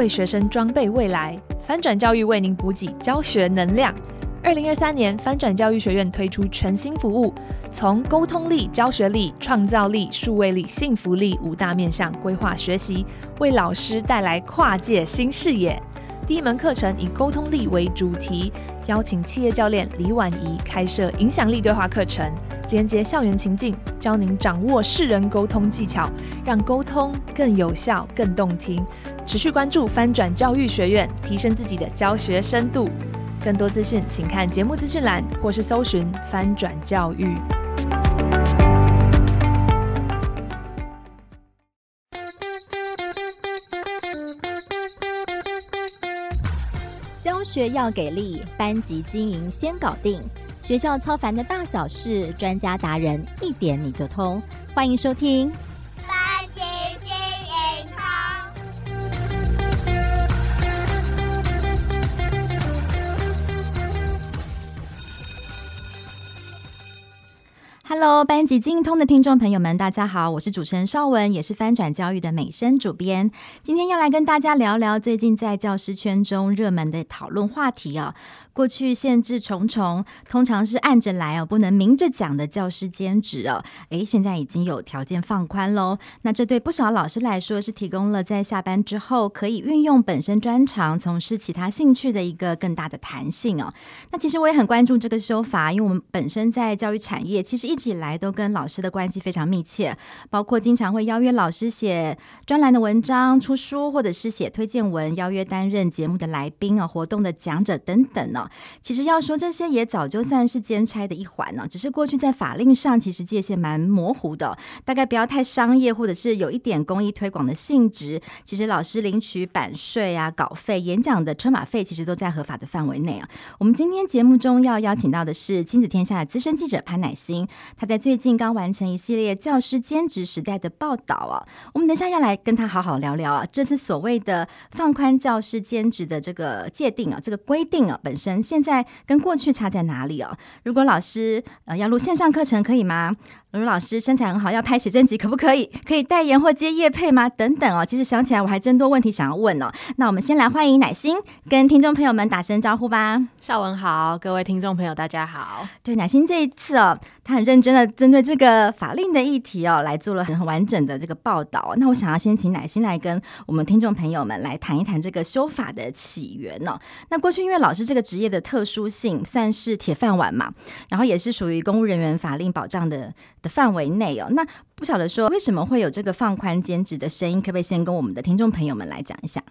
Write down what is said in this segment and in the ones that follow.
为学生装备未来，翻转教育为您补给教学能量。二零二三年，翻转教育学院推出全新服务，从沟通力、教学力、创造力、数位力、幸福力五大面向规划学习，为老师带来跨界新视野。第一门课程以沟通力为主题，邀请企业教练李婉仪开设影响力对话课程，连接校园情境，教您掌握世人沟通技巧，让沟通更有效、更动听。持续关注翻转教育学院，提升自己的教学深度。更多资讯，请看节目资讯栏，或是搜寻“翻转教育”。教学要给力，班级经营先搞定。学校操烦的大小事，专家达人一点你就通。欢迎收听。Hello，班级精通的听众朋友们，大家好，我是主持人邵文，也是翻转教育的美声主编。今天要来跟大家聊聊最近在教师圈中热门的讨论话题哦。过去限制重重，通常是暗着来哦，不能明着讲的教师兼职哦。诶，现在已经有条件放宽喽。那这对不少老师来说，是提供了在下班之后可以运用本身专长从事其他兴趣的一个更大的弹性哦。那其实我也很关注这个修法，因为我们本身在教育产业，其实一直以来都跟老师的关系非常密切，包括经常会邀约老师写专栏的文章、出书，或者是写推荐文，邀约担任节目的来宾啊、活动的讲者等等呢其实要说这些也早就算是兼差的一环了，只是过去在法令上其实界限蛮模糊的，大概不要太商业，或者是有一点公益推广的性质。其实老师领取版税啊、稿费、演讲的车马费，其实都在合法的范围内啊。我们今天节目中要邀请到的是亲子天下资深记者潘乃馨，他在最近刚完成一系列教师兼职时代的报道啊。我们等下要来跟他好好聊聊啊，这次所谓的放宽教师兼职的这个界定啊，这个规定啊，本身。现在跟过去差在哪里哦？如果老师呃要录线上课程可以吗？如果老师身材很好要拍写真集可不可以？可以代言或接业配吗？等等哦。其实想起来我还真多问题想要问哦。那我们先来欢迎乃心跟听众朋友们打声招呼吧。邵文好，各位听众朋友大家好。对，乃心这一次哦，他很认真的针对这个法令的议题哦，来做了很完整的这个报道。那我想要先请乃心来跟我们听众朋友们来谈一谈这个修法的起源哦。那过去因为老师这个职业的特殊性，算是铁饭碗嘛，然后也是属于公务人员法令保障的。的范围内哦，那不晓得说为什么会有这个放宽兼职的声音，可不可以先跟我们的听众朋友们来讲一下？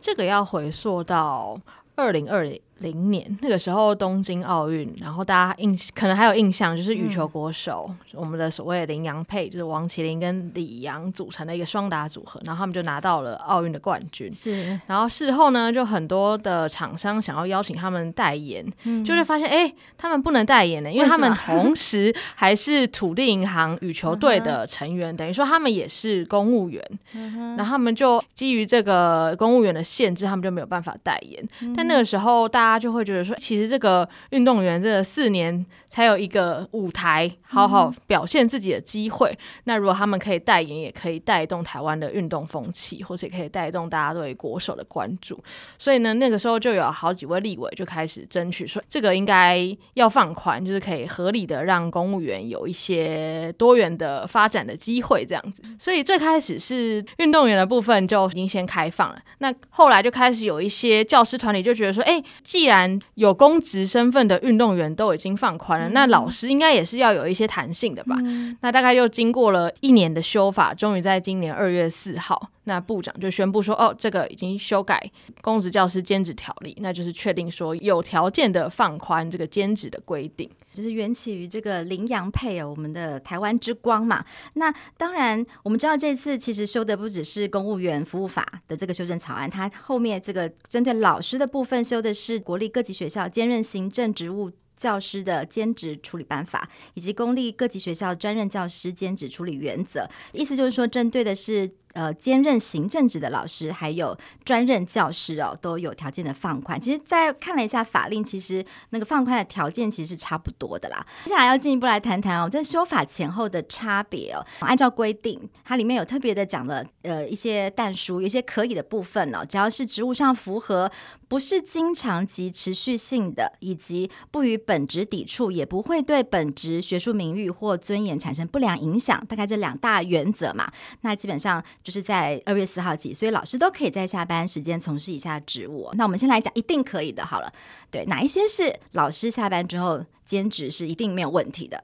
这个要回溯到二零二零。零年那个时候东京奥运，然后大家印可能还有印象，就是羽球国手、嗯、我们的所谓的麟洋配，就是王麒麟跟李阳组成的一个双打组合，然后他们就拿到了奥运的冠军。是，然后事后呢，就很多的厂商想要邀请他们代言，嗯、就会发现哎，他们不能代言呢，因为他们 同时还是土地银行羽球队的成员，等于说他们也是公务员。嗯、然后他们就基于这个公务员的限制，他们就没有办法代言。嗯、但那个时候大家。大家就会觉得说，其实这个运动员这四年才有一个舞台，好好表现自己的机会。嗯、那如果他们可以代言，也可以带动台湾的运动风气，或者也可以带动大家对国手的关注。所以呢，那个时候就有好几位立委就开始争取说，这个应该要放宽，就是可以合理的让公务员有一些多元的发展的机会，这样子。所以最开始是运动员的部分就已经先开放了，那后来就开始有一些教师团体就觉得说，哎。既然有公职身份的运动员都已经放宽了，嗯、那老师应该也是要有一些弹性的吧？嗯、那大概又经过了一年的修法，终于在今年二月四号，那部长就宣布说：“哦，这个已经修改公职教师兼职条例，那就是确定说有条件的放宽这个兼职的规定。”就是缘起于这个麟洋配哦，我们的台湾之光嘛。那当然，我们知道这次其实修的不只是公务员服务法的这个修正草案，它后面这个针对老师的部分修的是。国立各级学校兼任行政职务教师的兼职处理办法，以及公立各级学校专任教师兼职处理原则。意思就是说，针对的是。呃兼任行政职的老师，还有专任教师哦，都有条件的放宽。其实，在看了一下法令，其实那个放宽的条件其实是差不多的啦。接下来要进一步来谈谈哦，在修法前后的差别哦。按照规定，它里面有特别的讲了呃一些但书，一些可以的部分哦，只要是职务上符合，不是经常及持续性的，以及不与本职抵触，也不会对本职学术名誉或尊严产生不良影响。大概这两大原则嘛，那基本上就是在二月四号起，所以老师都可以在下班时间从事以下职务。那我们先来讲一定可以的，好了，对，哪一些是老师下班之后兼职是一定没有问题的？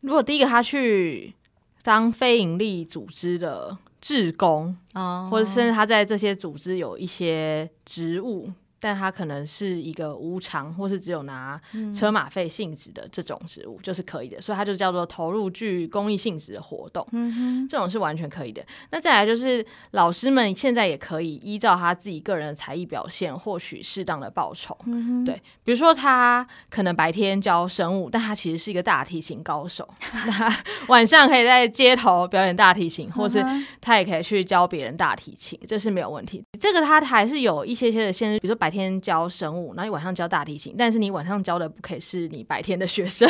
如果第一个他去当非营利组织的志工，啊，或者甚至他在这些组织有一些职务。但他可能是一个无偿或是只有拿车马费性质的这种职务，就是可以的，所以它就叫做投入具公益性质的活动，这种是完全可以的。那再来就是老师们现在也可以依照他自己个人的才艺表现，获取适当的报酬。对，比如说他可能白天教生物，但他其实是一个大提琴高手，那晚上可以在街头表演大提琴，或是他也可以去教别人大提琴，这是没有问题。这个他还是有一些些的限制，比如说白。白天教生物，然后你晚上教大提琴，但是你晚上教的不可以是你白天的学生，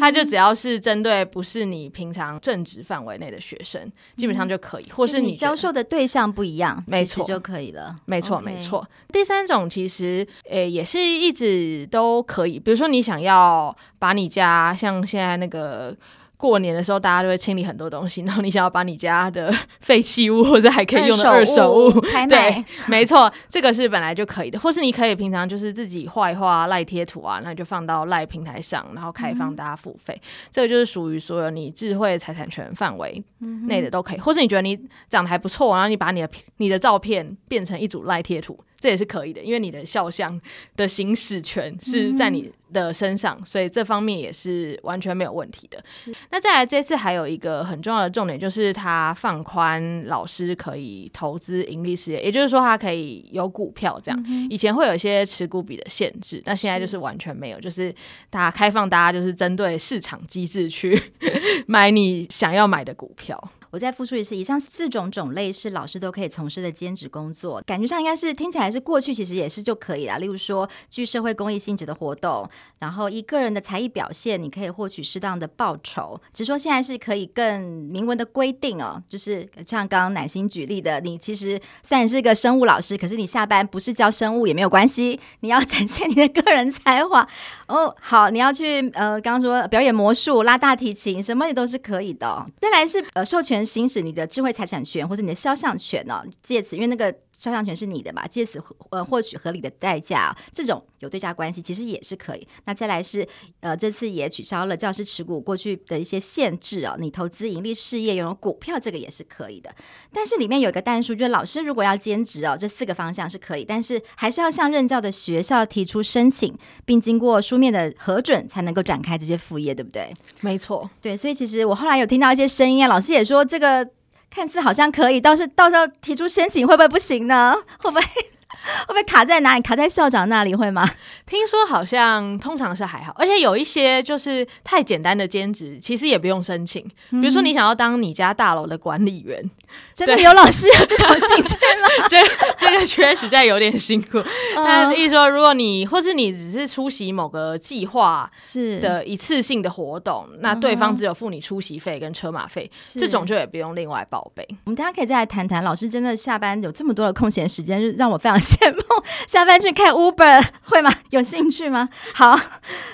他就只要是针对不是你平常正职范围内的学生，基本上就可以，或是你，你教授的对象不一样，没错就可以了。没错，没错。第三种其实诶、欸、也是一直都可以，比如说你想要把你家像现在那个。过年的时候，大家都会清理很多东西，然后你想要把你家的废弃物或者还可以用的二手物，物对，没错，这个是本来就可以的，或是你可以平常就是自己画一画赖贴图啊，那就放到赖平台上，然后开放大家付费，嗯、这个就是属于所有你智慧财产权范围内的都可以，或是你觉得你长得还不错，然后你把你的你的照片变成一组赖贴图。这也是可以的，因为你的肖像的行使权是在你的身上，嗯、所以这方面也是完全没有问题的。是，那再来这次还有一个很重要的重点，就是他放宽老师可以投资盈利事业，也就是说他可以有股票这样。嗯、以前会有一些持股比的限制，那现在就是完全没有，是就是大家开放，大家就是针对市场机制去 买你想要买的股票。我再复述一次，以上四种种类是老师都可以从事的兼职工作，感觉上应该是听起来是过去其实也是就可以了。例如说，具社会公益性质的活动，然后以个人的才艺表现，你可以获取适当的报酬。只是说现在是可以更明文的规定哦，就是像刚刚乃心举例的，你其实虽然是个生物老师，可是你下班不是教生物也没有关系，你要展现你的个人才华哦。好，你要去呃，刚刚说表演魔术、拉大提琴，什么也都是可以的哦。再来是呃授权。行使你的智慧财产权或者你的肖像权呢？借此，因为那个。肖像权是你的嘛？借此呃获取合理的代价，这种有对价关系，其实也是可以。那再来是呃这次也取消了教师持股过去的一些限制啊，你投资盈利事业拥有股票，这个也是可以的。但是里面有一个但书，就是老师如果要兼职哦，这四个方向是可以，但是还是要向任教的学校提出申请，并经过书面的核准才能够展开这些副业，对不对？没错，对。所以其实我后来有听到一些声音啊，老师也说这个。看似好像可以，倒是到时候提出申请会不会不行呢？会不会？会不会卡在哪里？卡在校长那里会吗？听说好像通常是还好，而且有一些就是太简单的兼职，其实也不用申请。比如说你想要当你家大楼的管理员，嗯、真的有老师有这种兴趣吗？这这个确实在有点辛苦。但是意思说，如果你或是你只是出席某个计划是的一次性的活动，那对方只有付你出席费跟车马费，这种就也不用另外报备。我们大家可以再来谈谈，老师真的下班有这么多的空闲时间，就让我非常。羡慕下班去看 Uber 会吗？有兴趣吗？好，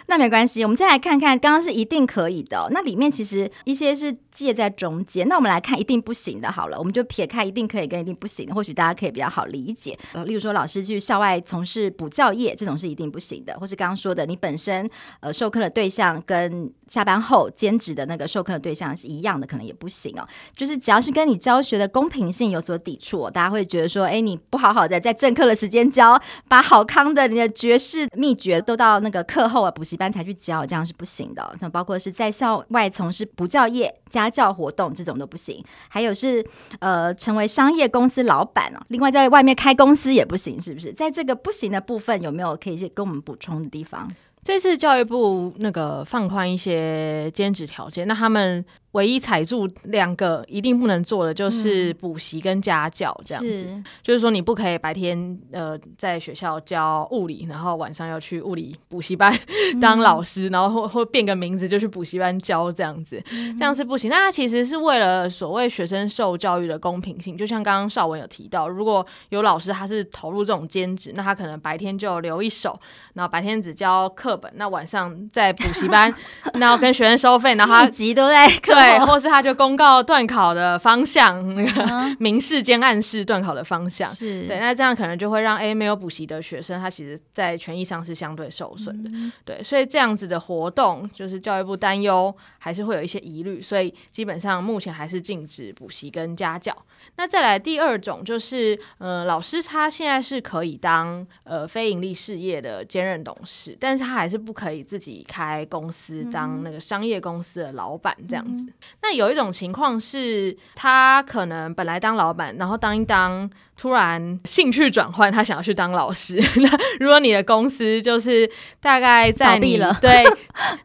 那没关系。我们再来看看，刚刚是一定可以的，那里面其实一些是介在中间。那我们来看一定不行的，好了，我们就撇开一定可以跟一定不行的，或许大家可以比较好理解。例如说老师去校外从事补教业，这种是一定不行的，或是刚刚说的你本身呃授课的对象跟下班后兼职的那个授课的对象是一样的，可能也不行哦。就是只要是跟你教学的公平性有所抵触，大家会觉得说，哎，你不好好的在正课的。时间教，把好康的你的绝世秘诀都到那个课后啊补习班才去教，这样是不行的。像包括是在校外从事补教业、家教活动这种都不行。还有是呃成为商业公司老板哦，另外在外面开公司也不行，是不是？在这个不行的部分，有没有可以跟我们补充的地方？这次教育部那个放宽一些兼职条件，那他们唯一踩住两个一定不能做的就是补习跟家教这样子，是就是说你不可以白天呃在学校教物理，然后晚上要去物理补习班当老师，嗯、然后或或变个名字就去补习班教这样子，嗯、这样是不行。那他其实是为了所谓学生受教育的公平性，就像刚刚绍文有提到，如果有老师他是投入这种兼职，那他可能白天就留一手，然后白天只教课本，那晚上在补习班，然后跟学生收费，然后他一集都在课。对，或是他就公告断考的方向，那个明示兼暗示断考的方向，是。对，那这样可能就会让 A 没有补习的学生，他其实在权益上是相对受损的，嗯、对，所以这样子的活动，就是教育部担忧还是会有一些疑虑，所以基本上目前还是禁止补习跟家教。那再来第二种就是，呃，老师他现在是可以当呃非盈利事业的兼任董事，但是他还是不可以自己开公司当那个商业公司的老板这样子。嗯、那有一种情况是，他可能本来当老板，然后当一当。突然兴趣转换，他想要去当老师。那 如果你的公司就是大概在你了，对，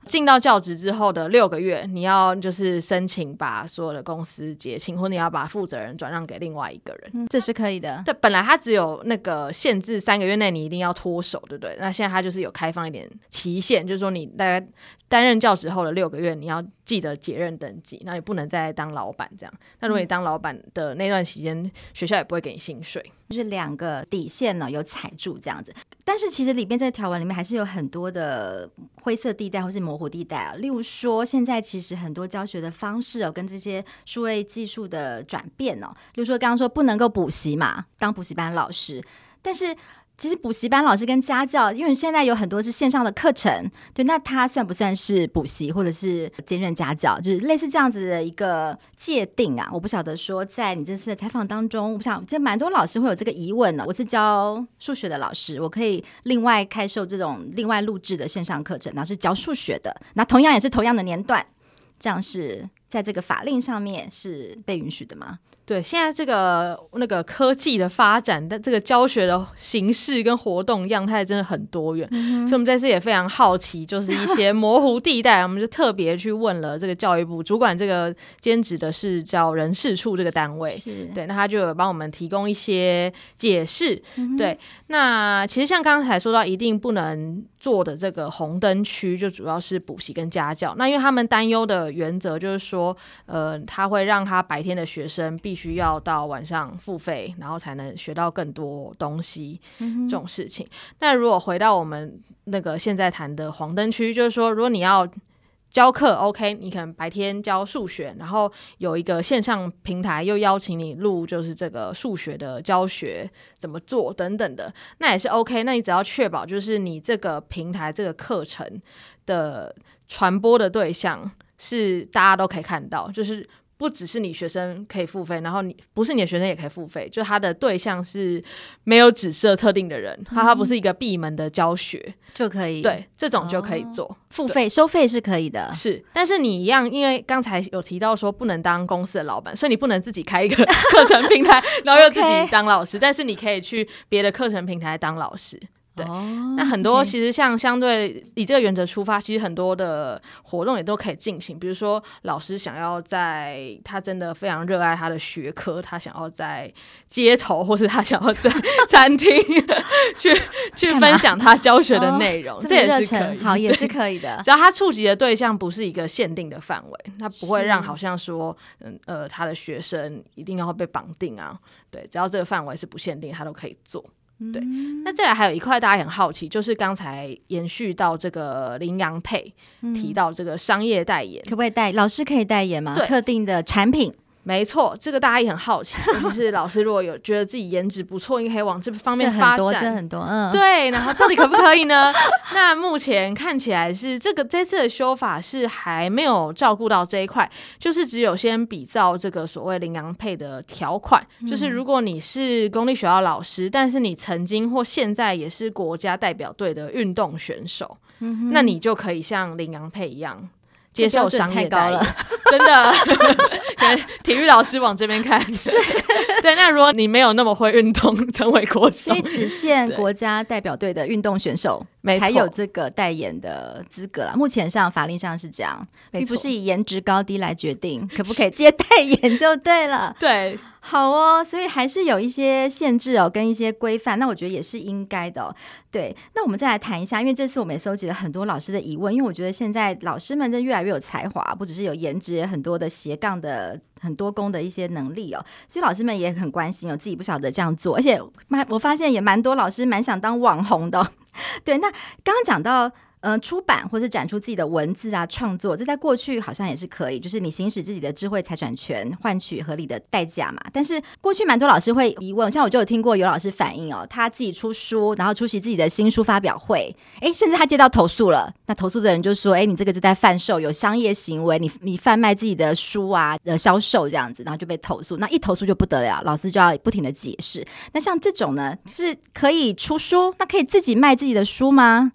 进到教职之后的六个月，你要就是申请把所有的公司结清，或你要把负责人转让给另外一个人，嗯，这是可以的。这本来他只有那个限制，三个月内你一定要脱手，对不对？那现在他就是有开放一点期限，就是说你大概担任教职后的六个月，你要记得解任登记，那你不能再当老板这样。那如果你当老板的那段期间，学校也不会给你薪水。就是两个底线呢，有踩住这样子，但是其实里边这个条文里面还是有很多的灰色地带或是模糊地带啊。例如说，现在其实很多教学的方式哦，跟这些数位技术的转变哦，例如说刚刚说不能够补习嘛，当补习班老师，但是。其实补习班老师跟家教，因为现在有很多是线上的课程，对，那他算不算是补习或者是兼任家教？就是类似这样子的一个界定啊？我不晓得说，在你这次的采访当中，我想，其实蛮多老师会有这个疑问呢。我是教数学的老师，我可以另外开设这种另外录制的线上课程，然后是教数学的，那同样也是同样的年段，这样是在这个法令上面是被允许的吗？对，现在这个那个科技的发展，但这个教学的形式跟活动样态真的很多元，嗯、所以我们这次也非常好奇，就是一些 模糊地带，我们就特别去问了这个教育部主管这个兼职的是叫人事处这个单位，是对，那他就有帮我们提供一些解释。嗯、对，那其实像刚才说到，一定不能做的这个红灯区，就主要是补习跟家教。那因为他们担忧的原则就是说，呃，他会让他白天的学生必须要到晚上付费，然后才能学到更多东西，嗯、这种事情。那如果回到我们那个现在谈的黄灯区，就是说，如果你要教课，OK，你可能白天教数学，然后有一个线上平台又邀请你录，就是这个数学的教学怎么做等等的，那也是 OK。那你只要确保，就是你这个平台这个课程的传播的对象是大家都可以看到，就是。不只是你学生可以付费，然后你不是你的学生也可以付费，就他的对象是没有只设特定的人，他他、嗯、不是一个闭门的教学。就可以，对，这种就可以做、哦、付费收费是可以的，是，但是你一样，因为刚才有提到说不能当公司的老板，所以你不能自己开一个 课程平台，然后又自己当老师.但是你可以去别的课程平台当老师。对，那很多其实像相对以这个原则出发，其实很多的活动也都可以进行。比如说，老师想要在他真的非常热爱他的学科，他想要在街头，或是他想要在 餐厅去去分享他教学的内容，这也是可以，好，也是可以的。只要他触及的对象不是一个限定的范围，他不会让好像说，嗯呃，他的学生一定要被绑定啊。对，只要这个范围是不限定，他都可以做。对，那再来还有一块大家很好奇，就是刚才延续到这个羚羊配提到这个商业代言，可不可以代？老师可以代言吗？特定的产品。没错，这个大家也很好奇，尤其是老师如果有觉得自己颜值不错，应该可以往这方面发展。这很多，这很多，嗯，对。然后到底可不可以呢？那目前看起来是这个这次的修法是还没有照顾到这一块，就是只有先比照这个所谓羚羊配的条款，嗯、就是如果你是公立学校老师，但是你曾经或现在也是国家代表队的运动选手，嗯、那你就可以像羚羊配一样。接受商业代言，真的，体育老师往这边看。是，对。那如果你没有那么会运动，成为国手，所以只限国家代表队的运动选手。才有这个代言的资格了。目前上法令上是这样，并不是以颜值高低来决定可不可以接代言就对了。对。好哦，所以还是有一些限制哦，跟一些规范。那我觉得也是应该的哦。对，那我们再来谈一下，因为这次我们也搜集了很多老师的疑问。因为我觉得现在老师们真越来越有才华，不只是有颜值，也很多的斜杠的很多工的一些能力哦。所以老师们也很关心哦，自己不晓得这样做，而且蛮我发现也蛮多老师蛮想当网红的哦。对，那刚刚讲到。嗯，出版或者展出自己的文字啊，创作，这在过去好像也是可以，就是你行使自己的智慧财产权，换取合理的代价嘛。但是过去蛮多老师会疑问，像我就有听过有老师反映哦，他自己出书，然后出席自己的新书发表会，诶，甚至他接到投诉了，那投诉的人就说，诶，你这个是在贩售，有商业行为，你你贩卖自己的书啊，呃，销售这样子，然后就被投诉，那一投诉就不得了，老师就要不停的解释。那像这种呢，是可以出书，那可以自己卖自己的书吗？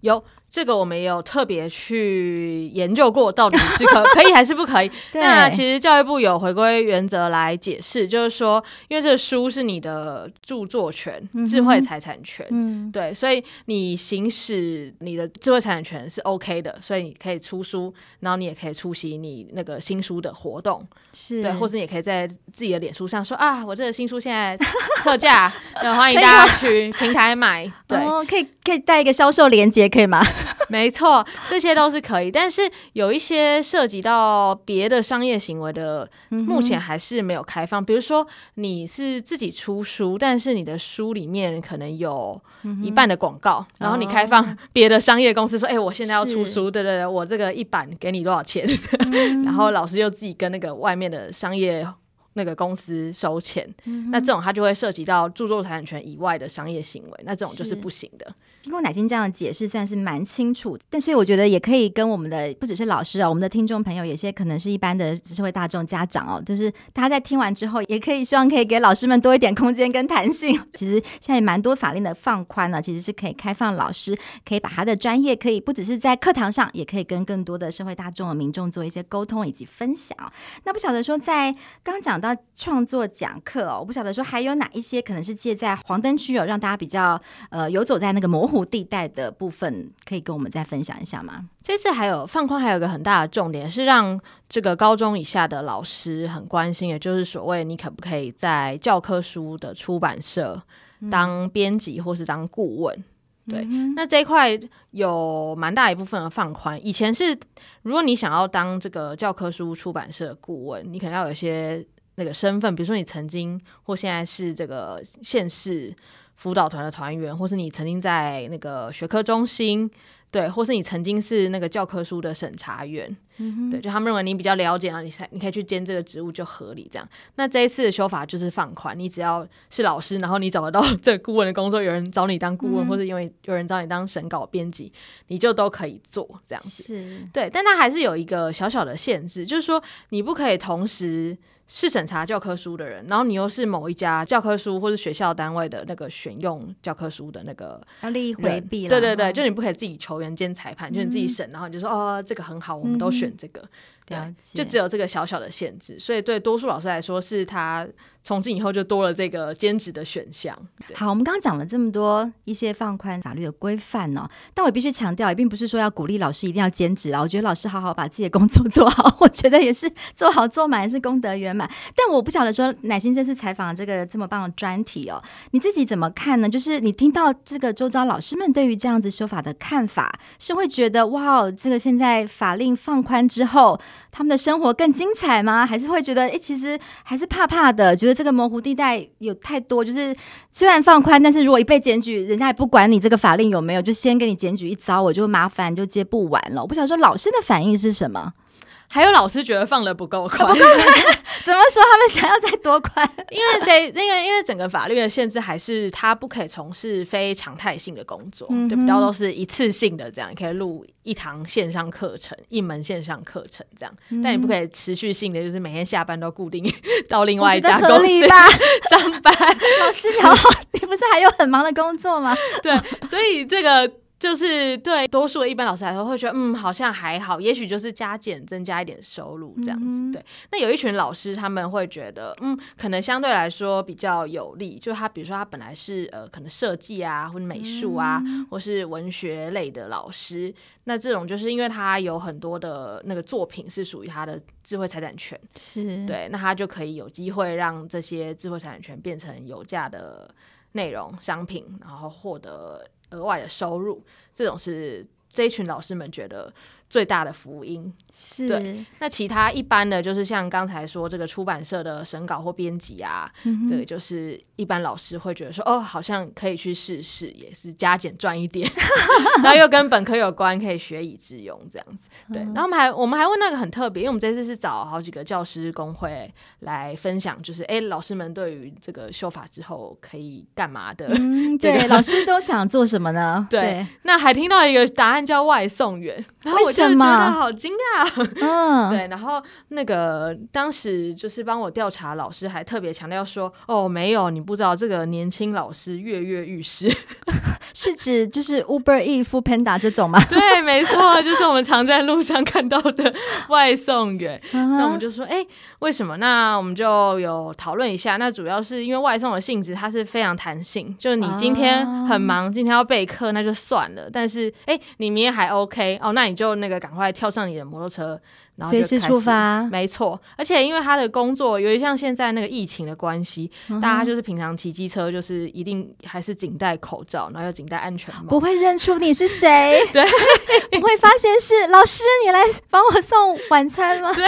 有这个，我们也有特别去研究过，到底是可 可以还是不可以？对那其实教育部有回归原则来解释，就是说，因为这个书是你的著作权、嗯、智慧财产权，嗯，对，所以你行使你的智慧财产权是 OK 的，所以你可以出书，然后你也可以出席你那个新书的活动，是对，或者你也可以在自己的脸书上说啊，我这个新书现在 特价，欢迎大家去平台买，对，哦、可以可以带一个销售链接。可以吗？没错，这些都是可以，但是有一些涉及到别的商业行为的，目前还是没有开放。比如说，你是自己出书，但是你的书里面可能有一半的广告，然后你开放别的商业公司说：“哎，我现在要出书，对对对，我这个一版给你多少钱？” 然后老师又自己跟那个外面的商业那个公司收钱，那这种它就会涉及到著作财产权以外的商业行为，那这种就是不行的。经过乃金这样的解释，算是蛮清楚。但所以我觉得也可以跟我们的不只是老师啊，我们的听众朋友，有些可能是一般的社会大众家长哦，就是大家在听完之后，也可以希望可以给老师们多一点空间跟弹性。其实现在也蛮多法令的放宽了，其实是可以开放老师可以把他的专业，可以不只是在课堂上，也可以跟更多的社会大众的民众做一些沟通以及分享。那不晓得说，在刚讲到创作讲课哦，我不晓得说还有哪一些可能是借在黄灯区哦，让大家比较呃游走在那个模糊。地带的部分可以跟我们再分享一下吗？这次还有放宽，还有一个很大的重点是让这个高中以下的老师很关心，也就是所谓你可不可以在教科书的出版社当编辑或是当顾问？嗯、对，那这一块有蛮大一部分的放宽。以前是如果你想要当这个教科书出版社顾问，你可能要有一些那个身份，比如说你曾经或现在是这个县市。辅导团的团员，或是你曾经在那个学科中心，对，或是你曾经是那个教科书的审查员，嗯、哼对，就他们认为你比较了解，然后你才你可以去兼这个职务就合理这样。那这一次的修法就是放宽，你只要是老师，然后你找得到 这个顾问的工作，有人找你当顾问，嗯、或者因为有人找你当审稿编辑，你就都可以做这样子。是，对，但它还是有一个小小的限制，就是说你不可以同时。是审查教科书的人，然后你又是某一家教科书或者学校单位的那个选用教科书的那个，要利益回避了。对对对，就你不可以自己球员兼裁判，嗯、就你自己审，然后你就说哦，这个很好，我们都选这个。嗯对，就只有这个小小的限制，所以对多数老师来说，是他从今以后就多了这个兼职的选项。好，我们刚刚讲了这么多一些放宽法律的规范哦，但我必须强调，也并不是说要鼓励老师一定要兼职啦。我觉得老师好好把自己的工作 做好，我觉得也是做好做满，是功德圆满。但我不晓得说，乃心这次采访这个这么棒的专题哦，你自己怎么看呢？就是你听到这个周遭老师们对于这样子修法的看法，是会觉得哇，这个现在法令放宽之后。他们的生活更精彩吗？还是会觉得，哎，其实还是怕怕的，觉得这个模糊地带有太多。就是虽然放宽，但是如果一被检举，人家也不管你这个法令有没有，就先给你检举一遭，我就麻烦就接不完了。我不想说老师的反应是什么。还有老师觉得放的不够宽，怎么说？他们想要再多宽？因为这那个，因为整个法律的限制还是他不可以从事非常态性的工作，嗯、哼对，比较都是一次性的这样，你可以录一堂线上课程，一门线上课程这样，嗯、但你不可以持续性的，就是每天下班都固定 到另外一家公司 上班。老师你好，你不是还有很忙的工作吗？对，所以这个。就是对多数的一般老师来说，会觉得嗯，好像还好，也许就是加减增加一点收入这样子。嗯、对，那有一群老师他们会觉得，嗯，可能相对来说比较有利，就他比如说他本来是呃可能设计啊，或者美术啊，嗯、或是文学类的老师，那这种就是因为他有很多的那个作品是属于他的智慧财产权，是。对，那他就可以有机会让这些智慧财产权变成有价的内容商品，然后获得额外的收入，这种是这一群老师们觉得最大的福音。是对，那其他一般的就是像刚才说这个出版社的审稿或编辑啊，嗯、这个就是一般老师会觉得说哦，好像可以去试试，也是加减赚一点，然后又跟本科有关，可以学以致用这样子。对，然后我们还我们还问那个很特别，因为我们这次是找好几个教师工会来分享，就是哎，老师们对于这个修法之后可以干嘛的？嗯，对，老师都想做什么呢？对，对那还听到一个答案叫外送员，然后我就觉得好惊讶。嗯，对，然后那个当时就是帮我调查老师还特别强调说，哦，没有，你不知道这个年轻老师跃跃欲试，是指就是 Uber Eats、Foodpanda 这种吗？对，没错，就是我们常在路上看到的外送员。那我们就说，哎，为什么？那我们就有讨论一下。那主要是因为外送的性质它是非常弹性，就是你今天很忙，今天要备课，那就算了。但是，哎，你明天还 OK 哦，那你就那个赶快跳上你的摩托车，然后随时出发。没错，而且因为他的工作，由于像现在那个疫情的关系，嗯、大家就是平常骑机车，就是一定还是仅戴口罩，然后又仅戴安全帽，不会认出你是谁。对，不会发现是老师，你来帮我送晚餐吗？对，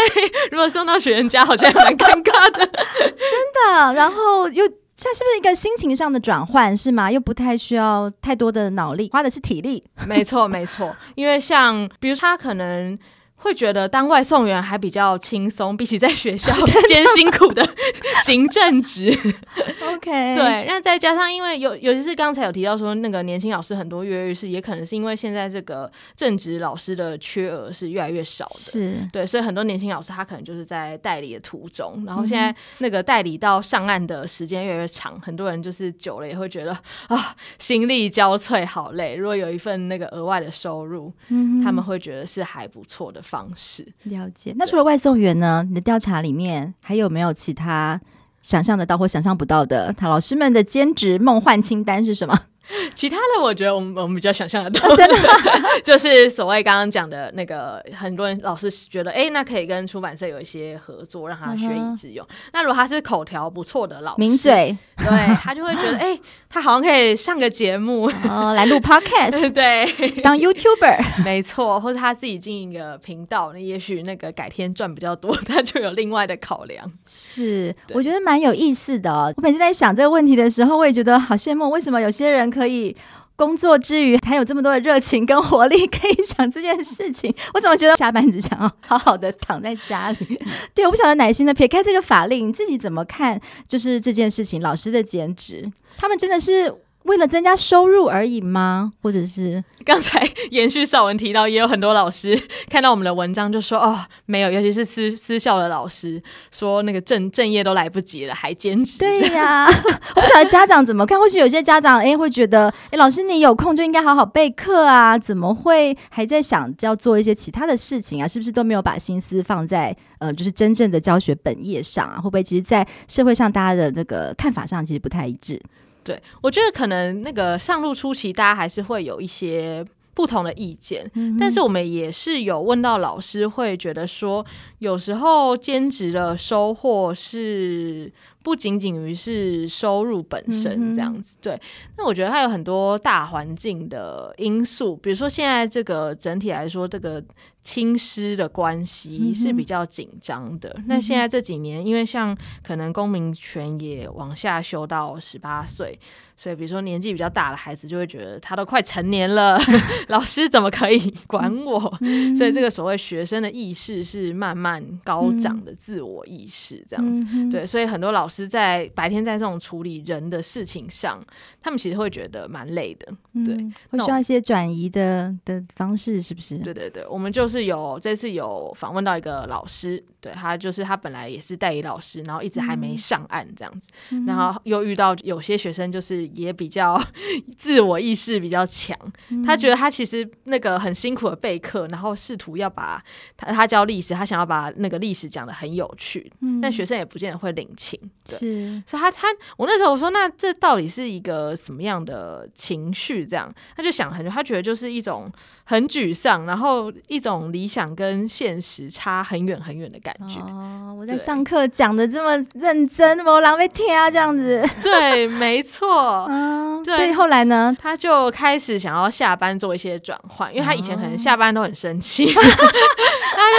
如果送到学生家，好像蛮尴尬的，真的。然后又。这是不是一个心情上的转换，是吗？又不太需要太多的脑力，花的是体力。没错，没错。因为像，比如他可能。会觉得当外送员还比较轻松，比起在学校 艰辛苦的 行政职。OK，对。那再加上，因为尤尤其是刚才有提到说，那个年轻老师很多跃跃欲试，也可能是因为现在这个正职老师的缺额是越来越少的。是，对，所以很多年轻老师他可能就是在代理的途中，然后现在那个代理到上岸的时间越来越长，很多人就是久了也会觉得啊，心力交瘁，好累。如果有一份那个额外的收入，嗯，他们会觉得是还不错的。方式了解。那除了外送员呢？你的调查里面还有没有其他想象得到或想象不到的？他老师们的兼职梦幻清单是什么？其他的我觉得我们我们比较想象得到，真的 就是所谓刚刚讲的那个，很多人老师觉得，哎、欸，那可以跟出版社有一些合作，让他学以致用。Uh. 那如果他是口条不错的老师，名嘴，对他就会觉得，哎、欸，他好像可以上个节目，哦，来录 Podcast，对，当 YouTuber，没错，或者他自己经营一个频道，那也许那个改天赚比较多，他就有另外的考量。是，我觉得蛮有意思的哦。我每次在想这个问题的时候，我也觉得好羡慕，为什么有些人可以工作之余还有这么多的热情跟活力，可以想这件事情？我怎么觉得下班只想要好好的躺在家里？对，我不晓得耐心的撇开这个法令，你自己怎么看？就是这件事情，老师的兼职，他们真的是。为了增加收入而已吗？或者是刚才延续少文提到，也有很多老师看到我们的文章就说：“哦，没有，尤其是私私校的老师说，那个正正业都来不及了，还兼职。”对呀，我不晓得家长怎么看。或许有些家长哎会觉得：“哎，老师你有空就应该好好备课啊，怎么会还在想要做一些其他的事情啊？是不是都没有把心思放在呃，就是真正的教学本业上啊？会不会其实，在社会上大家的这个看法上其实不太一致？”对，我觉得可能那个上路初期，大家还是会有一些不同的意见，嗯、但是我们也是有问到老师，会觉得说，有时候兼职的收获是不仅仅于是收入本身这样子。嗯、对，那我觉得它有很多大环境的因素，比如说现在这个整体来说，这个亲师的关系是比较紧张的。嗯、那现在这几年，因为像可能公民权也往下修到十八岁。所以，比如说年纪比较大的孩子，就会觉得他都快成年了，老师怎么可以管我？嗯、所以，这个所谓学生的意识是慢慢高涨的自我意识，这样子。嗯、对，所以很多老师在白天在这种处理人的事情上，他们其实会觉得蛮累的。对，嗯、会需要一些转移的的方式，是不是？对对对，我们就是有这次有访问到一个老师。对，他就是他本来也是代理老师，然后一直还没上岸这样子，嗯、然后又遇到有些学生就是也比较 自我意识比较强，嗯、他觉得他其实那个很辛苦的备课，然后试图要把他他教历史，他想要把那个历史讲的很有趣，嗯、但学生也不见得会领情，对，是，所以他他我那时候我说，那这到底是一个什么样的情绪？这样？他就想很久，他觉得就是一种很沮丧，然后一种理想跟现实差很远很远的感觉。哦，我在上课讲的这么认真，我狼狈听啊，这样子。对，没错。嗯，对。所以后来呢，他就开始想要下班做一些转换，因为他以前可能下班都很生气，他、哦、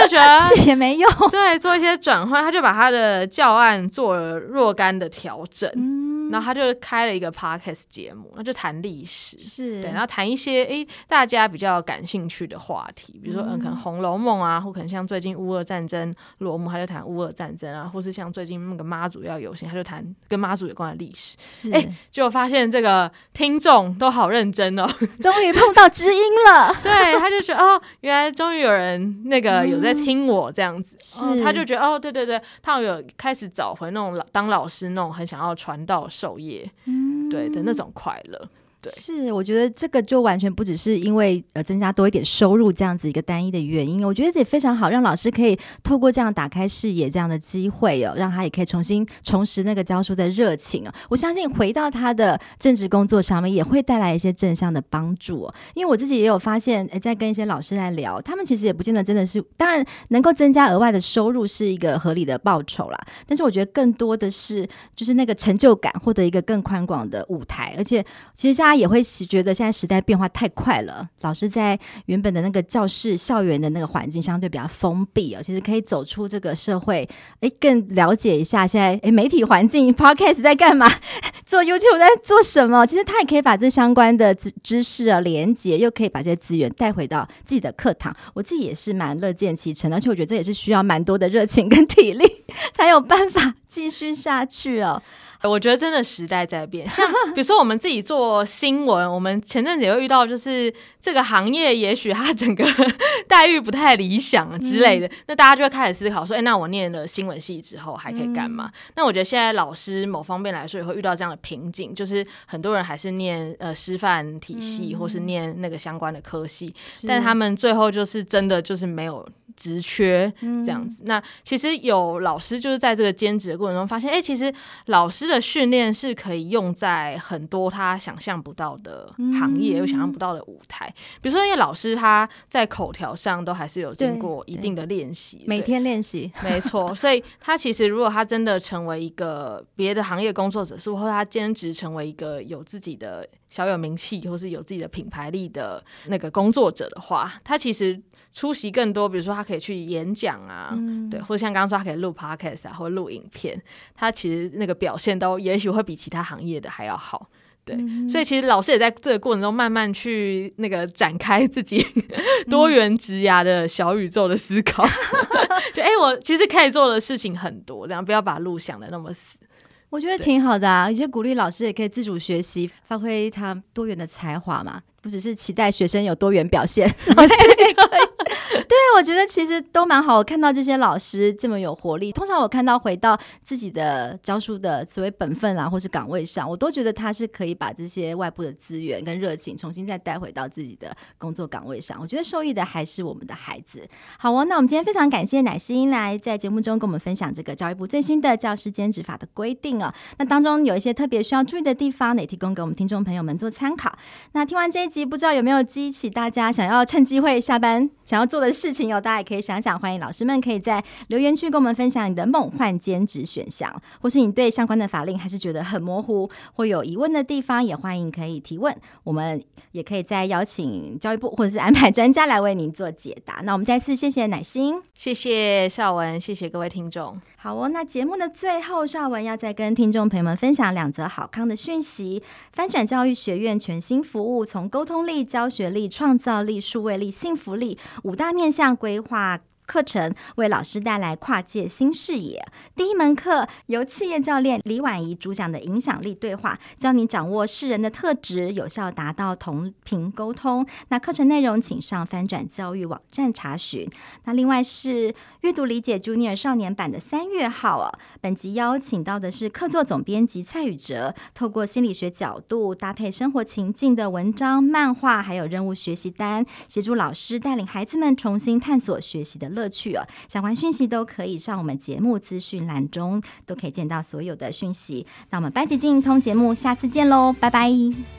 就觉得也没用。对，做一些转换，他就把他的教案做了若干的调整。嗯，然后他就开了一个 podcast 节目，那就谈历史，是对，然后谈一些诶、欸、大家比较感兴趣的话题，比如说嗯，可能《红楼梦》啊，或可能像最近乌俄战争落幕，他就谈乌俄战争啊，或是像最近那个妈祖要游行，他就谈跟妈祖有关的历史。哎是，结果、欸、发现这个听众都好认真哦，终于碰到知音了。对，他就觉得哦，原来终于有人那个有在听我这样子，嗯、他就觉得哦，对对对，他有开始找回那种老当老师那种很想要传道授业，嗯，对的那种快乐。是，我觉得这个就完全不只是因为呃增加多一点收入这样子一个单一的原因，我觉得这也非常好，让老师可以透过这样打开视野这样的机会哦，让他也可以重新重拾那个教书的热情哦。我相信回到他的政治工作上面也会带来一些正向的帮助哦。因为我自己也有发现，诶，在跟一些老师在聊，他们其实也不见得真的是，当然能够增加额外的收入是一个合理的报酬啦，但是我觉得更多的是就是那个成就感，获得一个更宽广的舞台，而且其实像家也会觉得现在时代变化太快了，老师在原本的那个教室校园的那个环境相对比较封闭哦，其实可以走出这个社会，诶，更了解一下现在诶媒体环境，Podcast 在干嘛，做 YouTube 在做什么，其实他也可以把这相关的知知识啊连接，又可以把这些资源带回到自己的课堂。我自己也是蛮乐见其成，而且我觉得这也是需要蛮多的热情跟体力，才有办法继续下去哦。我觉得真的时代在变，像比如说我们自己做新闻，我们前阵子也会遇到，就是这个行业也许它整个 待遇不太理想之类的，嗯、那大家就会开始思考说，哎，那我念了新闻系之后还可以干嘛？嗯、那我觉得现在老师某方面来说也会遇到这样的瓶颈，就是很多人还是念呃师范体系或是念那个相关的科系，嗯、但他们最后就是真的就是没有职缺这样子。嗯、那其实有老师就是在这个兼职的过程中发现，哎，其实老师。的训练是可以用在很多他想象不到的行业，又、嗯、想象不到的舞台。比如说，因为老师他在口条上都还是有经过一定的练习，每天练习，没错。所以他其实如果他真的成为一个别的行业工作者，是或他兼职成为一个有自己的小有名气，或是有自己的品牌力的那个工作者的话，他其实。出席更多，比如说他可以去演讲啊，嗯、对，或者像刚刚说他可以录 podcast 啊，或者录影片，他其实那个表现都也许会比其他行业的还要好，对，嗯、所以其实老师也在这个过程中慢慢去那个展开自己 多元职涯的小宇宙的思考，嗯、就哎、欸，我其实可以做的事情很多，这样不要把路想的那么死。我觉得挺好的啊，而且鼓励老师也可以自主学习，发挥他多元的才华嘛。不只是期待学生有多元表现，老师 对，我觉得其实都蛮好。我看到这些老师这么有活力，通常我看到回到自己的教书的所谓本分啊，或是岗位上，我都觉得他是可以把这些外部的资源跟热情重新再带回到自己的工作岗位上。我觉得受益的还是我们的孩子。好哦，那我们今天非常感谢乃欣来在节目中跟我们分享这个教育部最新的教师兼职法的规定哦。那当中有一些特别需要注意的地方，也提供给我们听众朋友们做参考。那听完这一集。不知道有没有激起大家想要趁机会下班想要做的事情哦？大家也可以想想，欢迎老师们可以在留言区跟我们分享你的梦幻兼职选项，或是你对相关的法令还是觉得很模糊或有疑问的地方，也欢迎可以提问。我们也可以再邀请教育部或者是安排专家来为您做解答。那我们再次谢谢乃心，谢谢绍文，谢谢各位听众。好哦，那节目的最后，绍文要再跟听众朋友们分享两则好康的讯息。翻转教育学院全新服务，从沟通力、教学力、创造力、数位力、幸福力五大面向规划。课程，为老师带来跨界新视野。第一门课由企业教练李婉仪主讲的影响力对话，教你掌握世人的特质，有效达到同频沟通。那课程内容请上翻转教育网站查询。那另外是阅读理解 Junior 少年版的三月号哦。本集邀请到的是客座总编辑蔡宇哲，透过心理学角度搭配生活情境的文章、漫画，还有任务学习单，协助老师带领孩子们重新探索学习的乐趣哦。相关讯息都可以上我们节目资讯栏中，都可以见到所有的讯息。那我们班级经营通节目，下次见喽，拜拜。